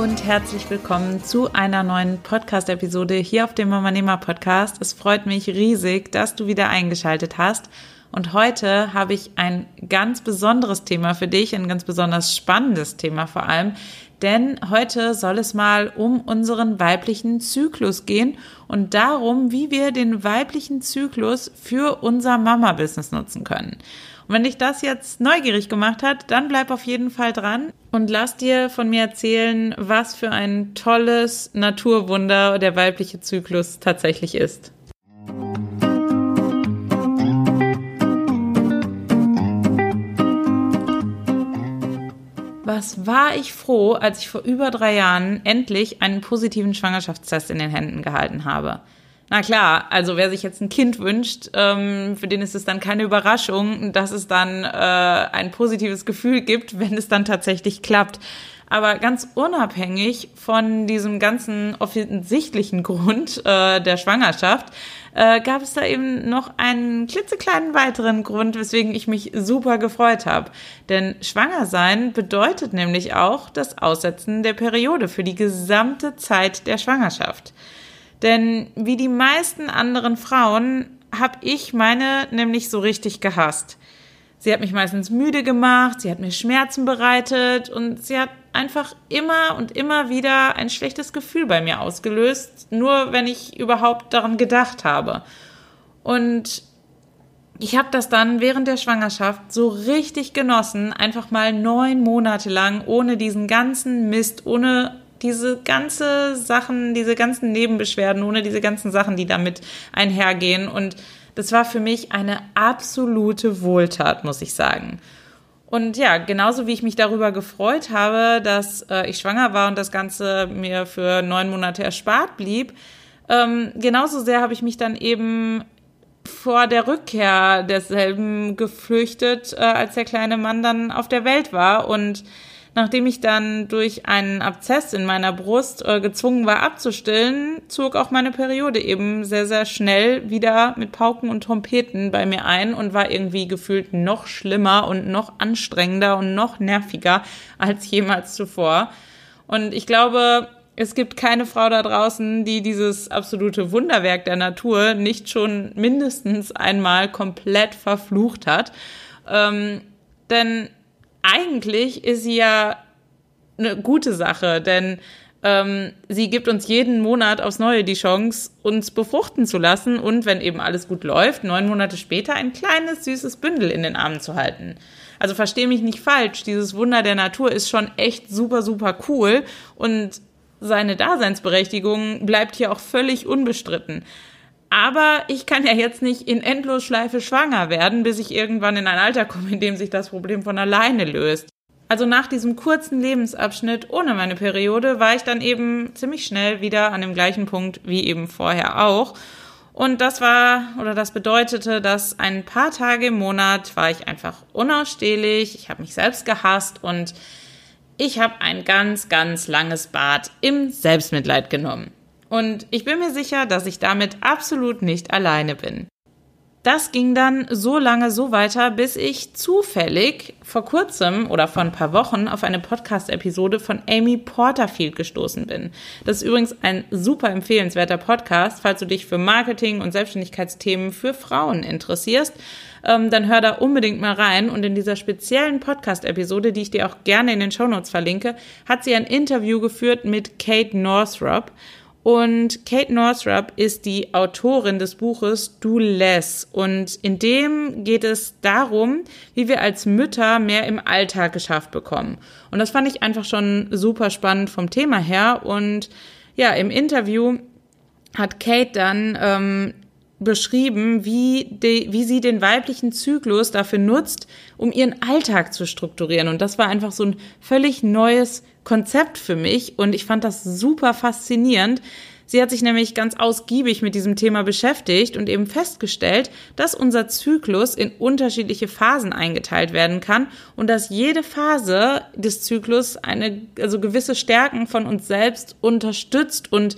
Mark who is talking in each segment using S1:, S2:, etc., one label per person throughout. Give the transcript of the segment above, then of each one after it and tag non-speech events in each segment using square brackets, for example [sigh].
S1: Und herzlich willkommen zu einer neuen Podcast-Episode hier auf dem Mama Nehmer Podcast. Es freut mich riesig, dass du wieder eingeschaltet hast. Und heute habe ich ein ganz besonderes Thema für dich, ein ganz besonders spannendes Thema vor allem. Denn heute soll es mal um unseren weiblichen Zyklus gehen und darum, wie wir den weiblichen Zyklus für unser Mama-Business nutzen können. Wenn dich das jetzt neugierig gemacht hat, dann bleib auf jeden Fall dran und lass dir von mir erzählen, was für ein tolles Naturwunder der weibliche Zyklus tatsächlich ist. Was war ich froh, als ich vor über drei Jahren endlich einen positiven Schwangerschaftstest in den Händen gehalten habe. Na klar, also wer sich jetzt ein Kind wünscht, ähm, für den ist es dann keine Überraschung, dass es dann äh, ein positives Gefühl gibt, [laughs] wenn es dann tatsächlich klappt. Aber ganz unabhängig von diesem ganzen offensichtlichen Grund äh, der Schwangerschaft, äh, gab es da eben noch einen klitzekleinen weiteren Grund, weswegen ich mich super gefreut habe. Denn schwanger sein bedeutet nämlich auch das Aussetzen der Periode für die gesamte Zeit der Schwangerschaft. Denn wie die meisten anderen Frauen habe ich meine nämlich so richtig gehasst. Sie hat mich meistens müde gemacht, sie hat mir Schmerzen bereitet und sie hat einfach immer und immer wieder ein schlechtes Gefühl bei mir ausgelöst, nur wenn ich überhaupt daran gedacht habe. Und ich habe das dann während der Schwangerschaft so richtig genossen, einfach mal neun Monate lang ohne diesen ganzen Mist, ohne diese ganze Sachen, diese ganzen Nebenbeschwerden, ohne diese ganzen Sachen, die damit einhergehen. Und das war für mich eine absolute Wohltat, muss ich sagen. Und ja, genauso wie ich mich darüber gefreut habe, dass äh, ich schwanger war und das Ganze mir für neun Monate erspart blieb, ähm, genauso sehr habe ich mich dann eben vor der Rückkehr desselben gefürchtet, äh, als der kleine Mann dann auf der Welt war. Und Nachdem ich dann durch einen Abzess in meiner Brust äh, gezwungen war abzustillen, zog auch meine Periode eben sehr, sehr schnell wieder mit Pauken und Trompeten bei mir ein und war irgendwie gefühlt noch schlimmer und noch anstrengender und noch nerviger als jemals zuvor. Und ich glaube, es gibt keine Frau da draußen, die dieses absolute Wunderwerk der Natur nicht schon mindestens einmal komplett verflucht hat. Ähm, denn eigentlich ist sie ja eine gute Sache, denn ähm, sie gibt uns jeden Monat aufs Neue die Chance, uns befruchten zu lassen und, wenn eben alles gut läuft, neun Monate später ein kleines, süßes Bündel in den Armen zu halten. Also verstehe mich nicht falsch, dieses Wunder der Natur ist schon echt super, super cool und seine Daseinsberechtigung bleibt hier auch völlig unbestritten. Aber ich kann ja jetzt nicht in Endlosschleife schwanger werden, bis ich irgendwann in ein Alter komme, in dem sich das Problem von alleine löst. Also nach diesem kurzen Lebensabschnitt ohne meine Periode war ich dann eben ziemlich schnell wieder an dem gleichen Punkt wie eben vorher auch. Und das war oder das bedeutete, dass ein paar Tage im Monat war ich einfach unausstehlich, ich habe mich selbst gehasst und ich habe ein ganz, ganz langes Bad im Selbstmitleid genommen. Und ich bin mir sicher, dass ich damit absolut nicht alleine bin. Das ging dann so lange so weiter, bis ich zufällig vor kurzem oder vor ein paar Wochen auf eine Podcast-Episode von Amy Porterfield gestoßen bin. Das ist übrigens ein super empfehlenswerter Podcast, falls du dich für Marketing und Selbstständigkeitsthemen für Frauen interessierst. Ähm, dann hör da unbedingt mal rein. Und in dieser speziellen Podcast-Episode, die ich dir auch gerne in den Shownotes verlinke, hat sie ein Interview geführt mit Kate Northrop. Und Kate Northrup ist die Autorin des Buches Do Less. Und in dem geht es darum, wie wir als Mütter mehr im Alltag geschafft bekommen. Und das fand ich einfach schon super spannend vom Thema her. Und ja, im Interview hat Kate dann ähm, beschrieben, wie, de, wie sie den weiblichen Zyklus dafür nutzt, um ihren Alltag zu strukturieren. Und das war einfach so ein völlig neues Konzept für mich und ich fand das super faszinierend. Sie hat sich nämlich ganz ausgiebig mit diesem Thema beschäftigt und eben festgestellt, dass unser Zyklus in unterschiedliche Phasen eingeteilt werden kann und dass jede Phase des Zyklus eine, also gewisse Stärken von uns selbst unterstützt und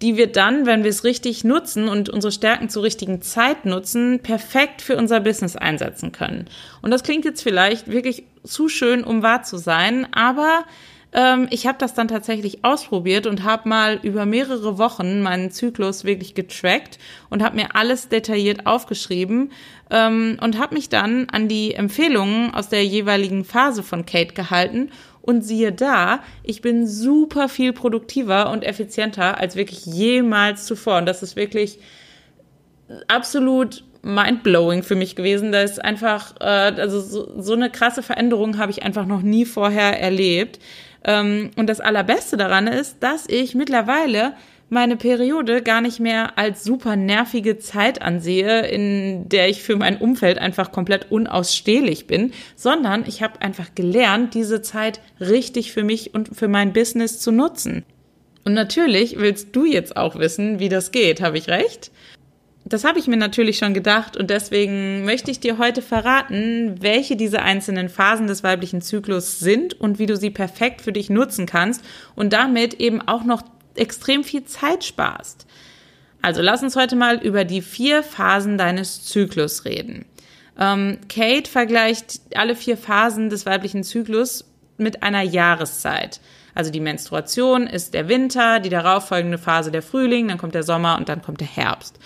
S1: die wir dann, wenn wir es richtig nutzen und unsere Stärken zur richtigen Zeit nutzen, perfekt für unser Business einsetzen können. Und das klingt jetzt vielleicht wirklich zu schön, um wahr zu sein, aber ähm, ich habe das dann tatsächlich ausprobiert und habe mal über mehrere Wochen meinen Zyklus wirklich getrackt und habe mir alles detailliert aufgeschrieben ähm, und habe mich dann an die Empfehlungen aus der jeweiligen Phase von Kate gehalten und siehe da, ich bin super viel produktiver und effizienter als wirklich jemals zuvor. Und das ist wirklich absolut mindblowing für mich gewesen. Da ist einfach, äh, also so, so eine krasse Veränderung habe ich einfach noch nie vorher erlebt. Ähm, und das Allerbeste daran ist, dass ich mittlerweile meine Periode gar nicht mehr als super nervige Zeit ansehe, in der ich für mein Umfeld einfach komplett unausstehlich bin, sondern ich habe einfach gelernt, diese Zeit richtig für mich und für mein Business zu nutzen. Und natürlich willst du jetzt auch wissen, wie das geht, habe ich recht? Das habe ich mir natürlich schon gedacht und deswegen möchte ich dir heute verraten, welche diese einzelnen Phasen des weiblichen Zyklus sind und wie du sie perfekt für dich nutzen kannst und damit eben auch noch extrem viel Zeit sparst. Also lass uns heute mal über die vier Phasen deines Zyklus reden. Ähm, Kate vergleicht alle vier Phasen des weiblichen Zyklus mit einer Jahreszeit. Also die Menstruation ist der Winter, die darauffolgende Phase der Frühling, dann kommt der Sommer und dann kommt der Herbst.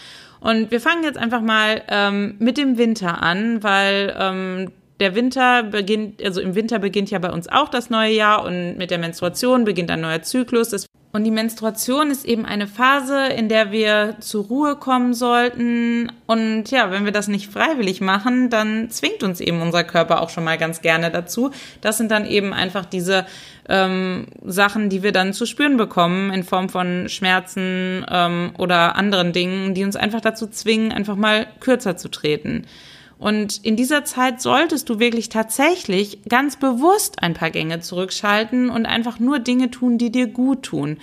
S1: Und wir fangen jetzt einfach mal ähm, mit dem Winter an, weil ähm, der Winter beginnt, also im Winter beginnt ja bei uns auch das neue Jahr und mit der Menstruation beginnt ein neuer Zyklus. Das und die Menstruation ist eben eine Phase, in der wir zur Ruhe kommen sollten. Und ja, wenn wir das nicht freiwillig machen, dann zwingt uns eben unser Körper auch schon mal ganz gerne dazu. Das sind dann eben einfach diese ähm, Sachen, die wir dann zu spüren bekommen in Form von Schmerzen ähm, oder anderen Dingen, die uns einfach dazu zwingen, einfach mal kürzer zu treten. Und in dieser Zeit solltest du wirklich tatsächlich ganz bewusst ein paar Gänge zurückschalten und einfach nur Dinge tun, die dir gut tun.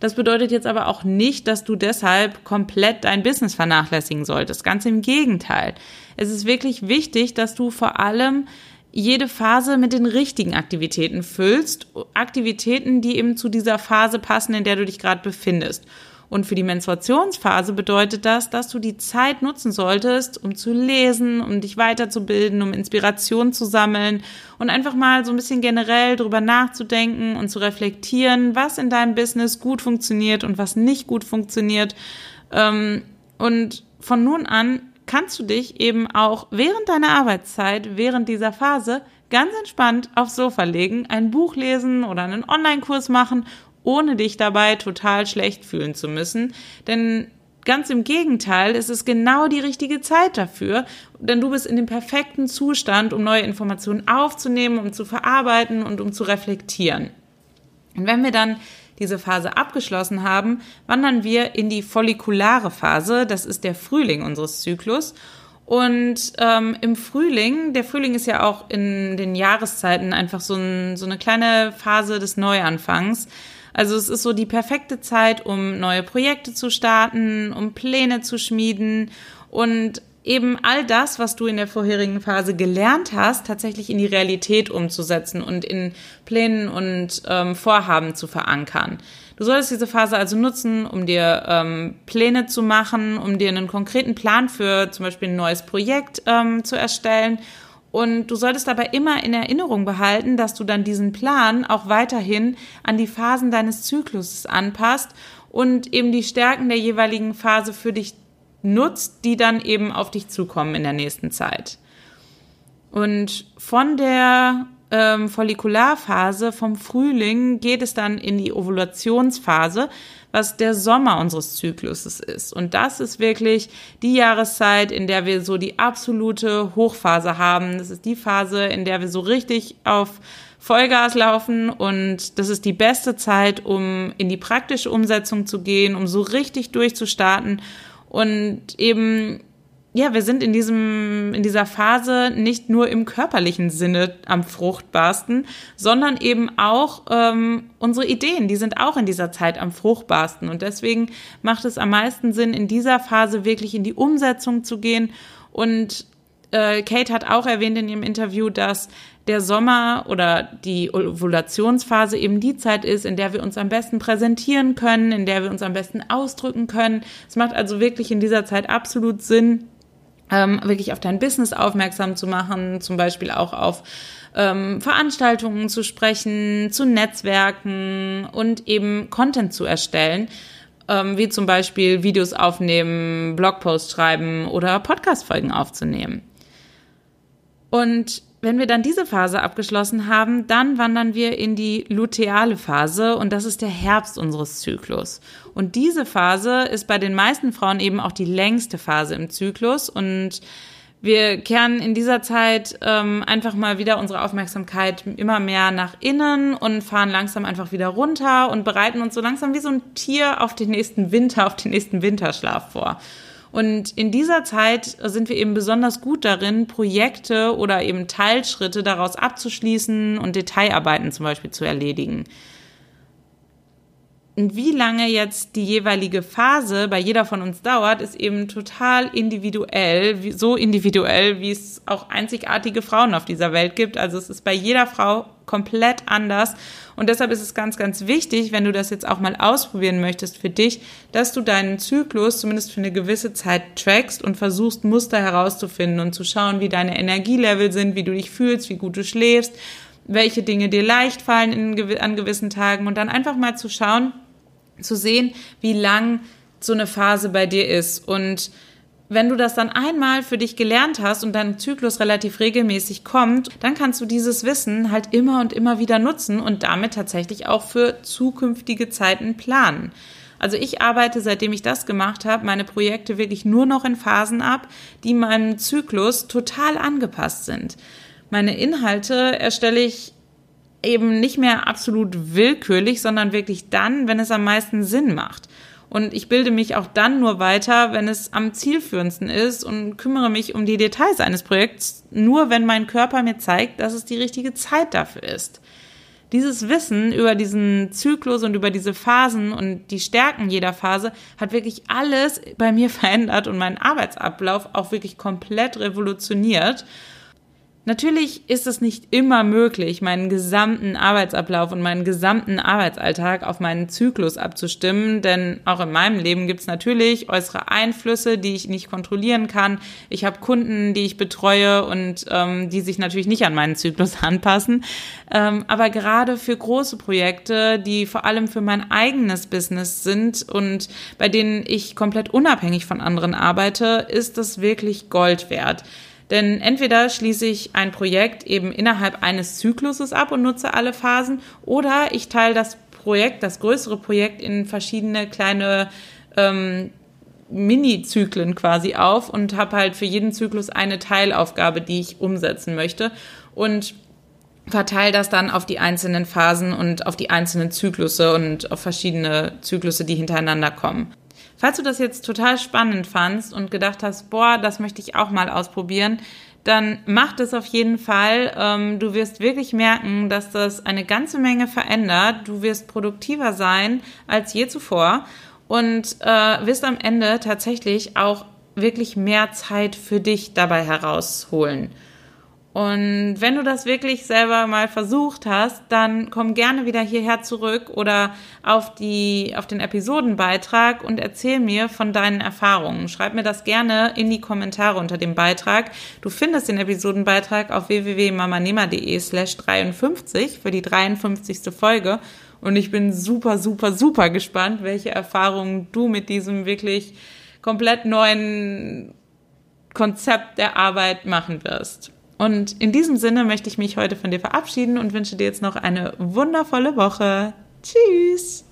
S1: Das bedeutet jetzt aber auch nicht, dass du deshalb komplett dein Business vernachlässigen solltest. Ganz im Gegenteil. Es ist wirklich wichtig, dass du vor allem jede Phase mit den richtigen Aktivitäten füllst. Aktivitäten, die eben zu dieser Phase passen, in der du dich gerade befindest. Und für die Menstruationsphase bedeutet das, dass du die Zeit nutzen solltest, um zu lesen, um dich weiterzubilden, um Inspiration zu sammeln und einfach mal so ein bisschen generell drüber nachzudenken und zu reflektieren, was in deinem Business gut funktioniert und was nicht gut funktioniert. Ähm, und von nun an kannst du dich eben auch während deiner Arbeitszeit, während dieser Phase ganz entspannt aufs Sofa legen, ein Buch lesen oder einen Online-Kurs machen ohne dich dabei total schlecht fühlen zu müssen. Denn ganz im Gegenteil, es ist genau die richtige Zeit dafür, denn du bist in dem perfekten Zustand, um neue Informationen aufzunehmen, um zu verarbeiten und um zu reflektieren. Und wenn wir dann diese Phase abgeschlossen haben, wandern wir in die follikulare Phase, das ist der Frühling unseres Zyklus. Und ähm, im Frühling, der Frühling ist ja auch in den Jahreszeiten einfach so, ein, so eine kleine Phase des Neuanfangs. Also es ist so die perfekte Zeit, um neue Projekte zu starten, um Pläne zu schmieden und eben all das, was du in der vorherigen Phase gelernt hast, tatsächlich in die Realität umzusetzen und in Plänen und ähm, Vorhaben zu verankern. Du solltest diese Phase also nutzen, um dir ähm, Pläne zu machen, um dir einen konkreten Plan für zum Beispiel ein neues Projekt ähm, zu erstellen und du solltest dabei immer in Erinnerung behalten, dass du dann diesen Plan auch weiterhin an die Phasen deines Zykluses anpasst und eben die Stärken der jeweiligen Phase für dich nutzt, die dann eben auf dich zukommen in der nächsten Zeit. Und von der ähm, Follikularphase, vom Frühling, geht es dann in die Ovulationsphase, was der Sommer unseres Zykluses ist. Und das ist wirklich die Jahreszeit, in der wir so die absolute Hochphase haben. Das ist die Phase, in der wir so richtig auf Vollgas laufen und das ist die beste Zeit, um in die praktische Umsetzung zu gehen, um so richtig durchzustarten Und eben ja, wir sind in diesem, in dieser Phase nicht nur im körperlichen Sinne am fruchtbarsten, sondern eben auch ähm, unsere Ideen, die sind auch in dieser Zeit am fruchtbarsten. Und deswegen macht es am meisten Sinn, in dieser Phase wirklich in die Umsetzung zu gehen. Und äh, Kate hat auch erwähnt in ihrem Interview, dass der Sommer oder die Ovulationsphase eben die Zeit ist, in der wir uns am besten präsentieren können, in der wir uns am besten ausdrücken können. Es macht also wirklich in dieser Zeit absolut Sinn, ähm, wirklich auf dein Business aufmerksam zu machen, zum Beispiel auch auf ähm, Veranstaltungen zu sprechen, zu Netzwerken und eben Content zu erstellen, ähm, wie zum Beispiel Videos aufnehmen, Blogposts schreiben oder Podcast-Folgen aufzunehmen. Und wenn wir dann diese Phase abgeschlossen haben, dann wandern wir in die luteale Phase und das ist der Herbst unseres Zyklus. Und diese Phase ist bei den meisten Frauen eben auch die längste Phase im Zyklus und wir kehren in dieser Zeit ähm, einfach mal wieder unsere Aufmerksamkeit immer mehr nach innen und fahren langsam einfach wieder runter und bereiten uns so langsam wie so ein Tier auf den nächsten Winter, auf den nächsten Winterschlaf vor. Und in dieser Zeit sind wir eben besonders gut darin, Projekte oder eben Teilschritte daraus abzuschließen und Detailarbeiten zum Beispiel zu erledigen. Und wie lange jetzt die jeweilige Phase bei jeder von uns dauert, ist eben total individuell, so individuell, wie es auch einzigartige Frauen auf dieser Welt gibt. Also es ist bei jeder Frau komplett anders. Und deshalb ist es ganz, ganz wichtig, wenn du das jetzt auch mal ausprobieren möchtest für dich, dass du deinen Zyklus zumindest für eine gewisse Zeit trackst und versuchst, Muster herauszufinden und zu schauen, wie deine Energielevel sind, wie du dich fühlst, wie gut du schläfst, welche Dinge dir leicht fallen in, an gewissen Tagen und dann einfach mal zu schauen, zu sehen, wie lang so eine Phase bei dir ist. Und wenn du das dann einmal für dich gelernt hast und dein Zyklus relativ regelmäßig kommt, dann kannst du dieses Wissen halt immer und immer wieder nutzen und damit tatsächlich auch für zukünftige Zeiten planen. Also ich arbeite, seitdem ich das gemacht habe, meine Projekte wirklich nur noch in Phasen ab, die meinem Zyklus total angepasst sind. Meine Inhalte erstelle ich eben nicht mehr absolut willkürlich, sondern wirklich dann, wenn es am meisten Sinn macht. Und ich bilde mich auch dann nur weiter, wenn es am zielführendsten ist und kümmere mich um die Details eines Projekts, nur wenn mein Körper mir zeigt, dass es die richtige Zeit dafür ist. Dieses Wissen über diesen Zyklus und über diese Phasen und die Stärken jeder Phase hat wirklich alles bei mir [laughs] verändert und meinen Arbeitsablauf auch wirklich komplett revolutioniert. Natürlich ist es nicht immer möglich, meinen gesamten Arbeitsablauf und meinen gesamten Arbeitsalltag auf meinen Zyklus abzustimmen, denn auch in meinem Leben gibt es natürlich äußere Einflüsse, die ich nicht kontrollieren kann. Ich habe Kunden, die ich betreue und ähm, die sich natürlich nicht an meinen Zyklus [laughs] anpassen. Ähm, aber gerade für große Projekte, die vor allem für mein eigenes Business sind und bei denen ich komplett unabhängig von anderen arbeite, ist das wirklich Gold wert. Denn entweder schließe ich ein Projekt eben innerhalb eines Zykluses ab und nutze alle Phasen oder ich teile das Projekt, das größere Projekt in verschiedene kleine ähm, Mini-Zyklen quasi auf und habe halt für jeden Zyklus eine Teilaufgabe, die ich umsetzen möchte und verteile das dann auf die einzelnen Phasen und auf die einzelnen Zyklusse und auf verschiedene Zyklusse, die hintereinander kommen. Falls du das jetzt total spannend fandst und gedacht hast, boah, das möchte ich auch mal ausprobieren, dann mach das auf jeden Fall. Ähm, du wirst wirklich merken, dass das eine ganze Menge verändert. Du wirst produktiver sein als je zuvor und äh, wirst am Ende tatsächlich auch wirklich mehr Zeit für dich dabei herausholen. Und wenn du das wirklich selber mal versucht hast, dann komm gerne wieder hierher zurück oder auf die, auf den Episodenbeitrag und erzähl mir von deinen Erfahrungen. Schreib mir das gerne in die Kommentare unter dem Beitrag. Du findest den Episodenbeitrag auf www.mamanema.de slash 53 für die 53. Folge. Und ich bin super, super, super gespannt, welche Erfahrungen du mit diesem wirklich komplett neuen Konzept der Arbeit machen wirst. Und in diesem Sinne möchte ich mich heute von dir verabschieden und wünsche dir jetzt noch eine wundervolle Woche. Tschüss!